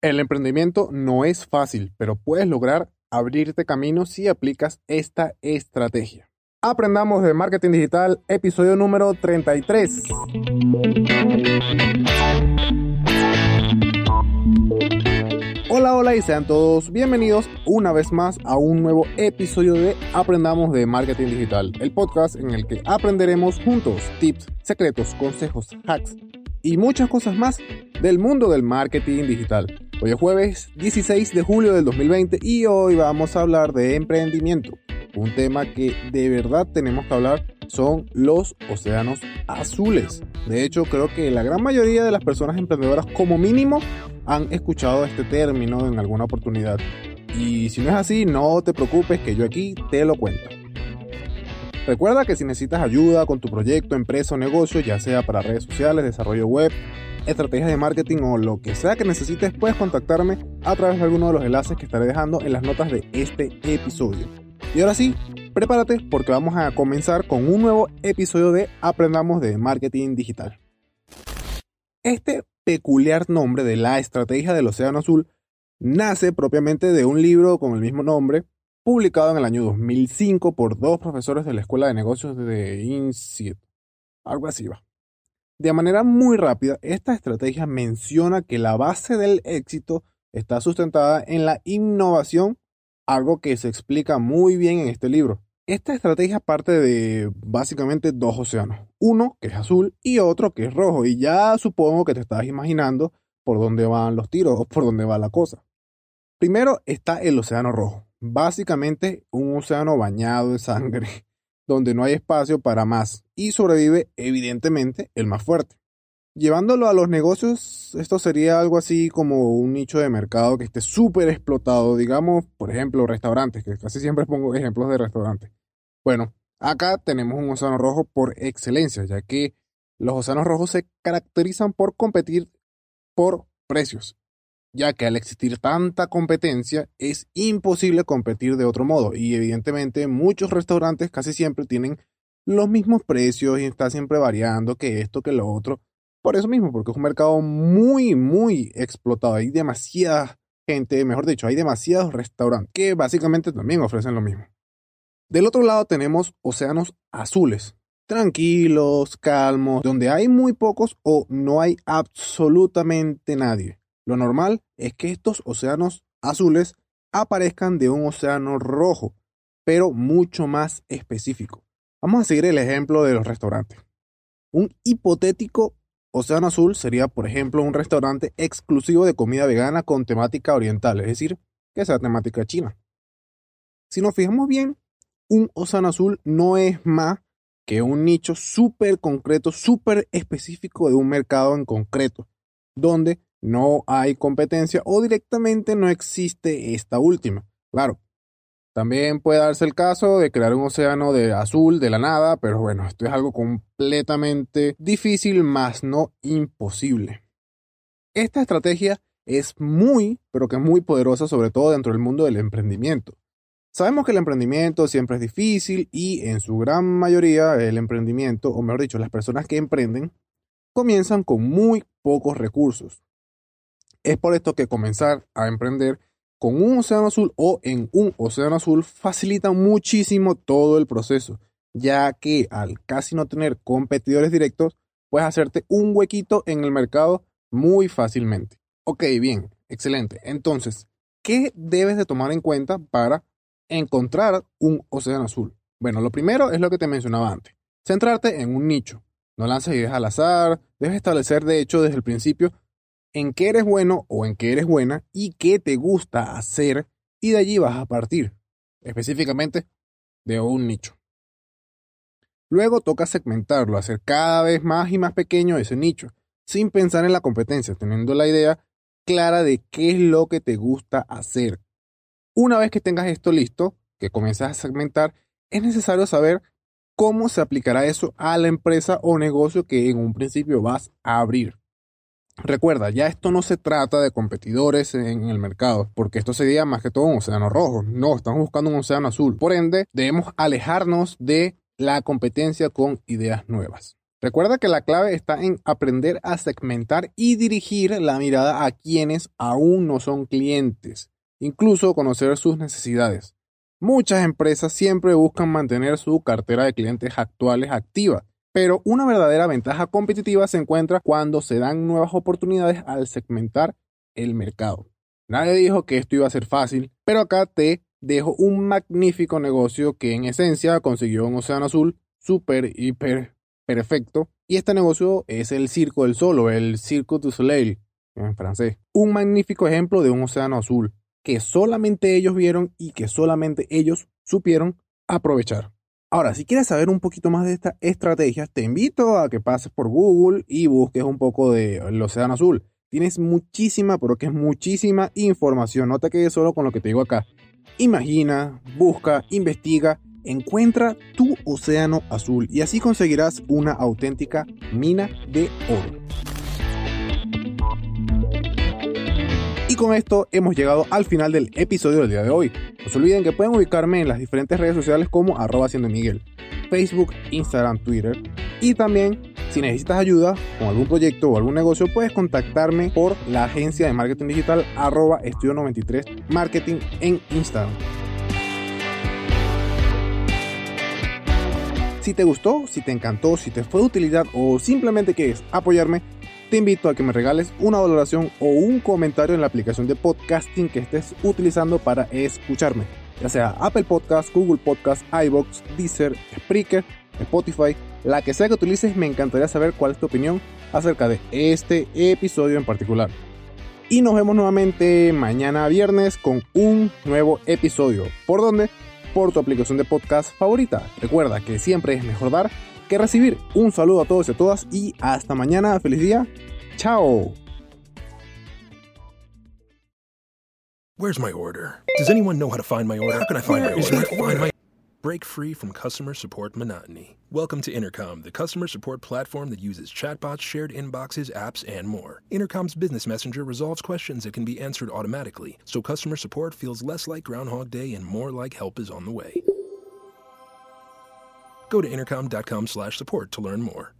El emprendimiento no es fácil, pero puedes lograr abrirte camino si aplicas esta estrategia. Aprendamos de marketing digital, episodio número 33. Hola, hola y sean todos bienvenidos una vez más a un nuevo episodio de Aprendamos de Marketing Digital, el podcast en el que aprenderemos juntos tips, secretos, consejos, hacks y muchas cosas más del mundo del marketing digital. Hoy es jueves 16 de julio del 2020 y hoy vamos a hablar de emprendimiento. Un tema que de verdad tenemos que hablar son los océanos azules. De hecho, creo que la gran mayoría de las personas emprendedoras como mínimo han escuchado este término en alguna oportunidad. Y si no es así, no te preocupes que yo aquí te lo cuento. Recuerda que si necesitas ayuda con tu proyecto, empresa o negocio, ya sea para redes sociales, desarrollo web, estrategias de marketing o lo que sea que necesites, puedes contactarme a través de alguno de los enlaces que estaré dejando en las notas de este episodio. Y ahora sí, prepárate porque vamos a comenzar con un nuevo episodio de Aprendamos de Marketing Digital. Este peculiar nombre de la estrategia del Océano Azul nace propiamente de un libro con el mismo nombre, publicado en el año 2005 por dos profesores de la Escuela de Negocios de INSEAD. Algo así va. De manera muy rápida, esta estrategia menciona que la base del éxito está sustentada en la innovación, algo que se explica muy bien en este libro. Esta estrategia parte de básicamente dos océanos, uno que es azul y otro que es rojo, y ya supongo que te estás imaginando por dónde van los tiros o por dónde va la cosa. Primero está el océano rojo, básicamente un océano bañado de sangre, donde no hay espacio para más y sobrevive evidentemente el más fuerte. Llevándolo a los negocios, esto sería algo así como un nicho de mercado que esté súper explotado, digamos, por ejemplo, restaurantes, que casi siempre pongo ejemplos de restaurantes. Bueno, acá tenemos un océano rojo por excelencia, ya que los océanos rojos se caracterizan por competir por precios ya que al existir tanta competencia es imposible competir de otro modo y evidentemente muchos restaurantes casi siempre tienen los mismos precios y está siempre variando que esto que lo otro. Por eso mismo, porque es un mercado muy, muy explotado. Hay demasiada gente, mejor dicho, hay demasiados restaurantes que básicamente también ofrecen lo mismo. Del otro lado tenemos océanos azules, tranquilos, calmos, donde hay muy pocos o no hay absolutamente nadie. Lo normal es que estos océanos azules aparezcan de un océano rojo, pero mucho más específico. Vamos a seguir el ejemplo de los restaurantes. Un hipotético océano azul sería, por ejemplo, un restaurante exclusivo de comida vegana con temática oriental, es decir, que sea temática china. Si nos fijamos bien, un océano azul no es más que un nicho súper concreto, súper específico de un mercado en concreto, donde no hay competencia o directamente no existe esta última. Claro, también puede darse el caso de crear un océano de azul de la nada, pero bueno, esto es algo completamente difícil, más no imposible. Esta estrategia es muy, pero que muy poderosa, sobre todo dentro del mundo del emprendimiento. Sabemos que el emprendimiento siempre es difícil y en su gran mayoría el emprendimiento, o mejor dicho, las personas que emprenden, comienzan con muy pocos recursos. Es por esto que comenzar a emprender con un océano azul o en un océano azul facilita muchísimo todo el proceso, ya que al casi no tener competidores directos, puedes hacerte un huequito en el mercado muy fácilmente. Ok, bien, excelente. Entonces, ¿qué debes de tomar en cuenta para encontrar un océano azul? Bueno, lo primero es lo que te mencionaba antes. Centrarte en un nicho. No lances ideas al azar. Debes establecer, de hecho, desde el principio en qué eres bueno o en qué eres buena y qué te gusta hacer y de allí vas a partir, específicamente de un nicho. Luego toca segmentarlo, hacer cada vez más y más pequeño ese nicho, sin pensar en la competencia, teniendo la idea clara de qué es lo que te gusta hacer. Una vez que tengas esto listo, que comiences a segmentar, es necesario saber cómo se aplicará eso a la empresa o negocio que en un principio vas a abrir. Recuerda, ya esto no se trata de competidores en el mercado, porque esto sería más que todo un océano rojo. No, estamos buscando un océano azul. Por ende, debemos alejarnos de la competencia con ideas nuevas. Recuerda que la clave está en aprender a segmentar y dirigir la mirada a quienes aún no son clientes, incluso conocer sus necesidades. Muchas empresas siempre buscan mantener su cartera de clientes actuales activa, pero una verdadera ventaja competitiva se encuentra cuando se dan nuevas oportunidades al segmentar el mercado. Nadie dijo que esto iba a ser fácil, pero acá te dejo un magnífico negocio que en esencia consiguió un océano azul súper, hiper perfecto. Y este negocio es el Circo del Sol o el Circo du Soleil en francés. Un magnífico ejemplo de un océano azul que solamente ellos vieron y que solamente ellos supieron aprovechar. Ahora, si quieres saber un poquito más de esta estrategia, te invito a que pases por Google y busques un poco del Océano Azul. Tienes muchísima, pero que es muchísima información. No te quedes solo con lo que te digo acá. Imagina, busca, investiga, encuentra tu océano azul y así conseguirás una auténtica mina de oro. Con esto hemos llegado al final del episodio del día de hoy. No se olviden que pueden ubicarme en las diferentes redes sociales como arroba Miguel, Facebook, Instagram, Twitter. Y también, si necesitas ayuda con algún proyecto o algún negocio, puedes contactarme por la agencia de marketing digital arroba estudio 93 marketing en Instagram. Si te gustó, si te encantó, si te fue de utilidad o simplemente quieres apoyarme, te invito a que me regales una valoración o un comentario en la aplicación de podcasting que estés utilizando para escucharme, ya sea Apple Podcast, Google Podcast, iBox, Deezer, Spreaker, Spotify, la que sea que utilices, me encantaría saber cuál es tu opinión acerca de este episodio en particular. Y nos vemos nuevamente mañana viernes con un nuevo episodio. ¿Por dónde? Por tu aplicación de podcast favorita. Recuerda que siempre es mejor dar que recibir. Un saludo a todos y a todas y hasta mañana. Feliz día. Chao. Where's my order? Does anyone know how to find my order? How can I find my order? Find my... Break free from customer support monotony. Welcome to Intercom, the customer support platform that uses chatbots, shared inboxes, apps, and more. Intercom's business messenger resolves questions that can be answered automatically, so customer support feels less like Groundhog Day and more like help is on the way. Go to intercom.com/support to learn more.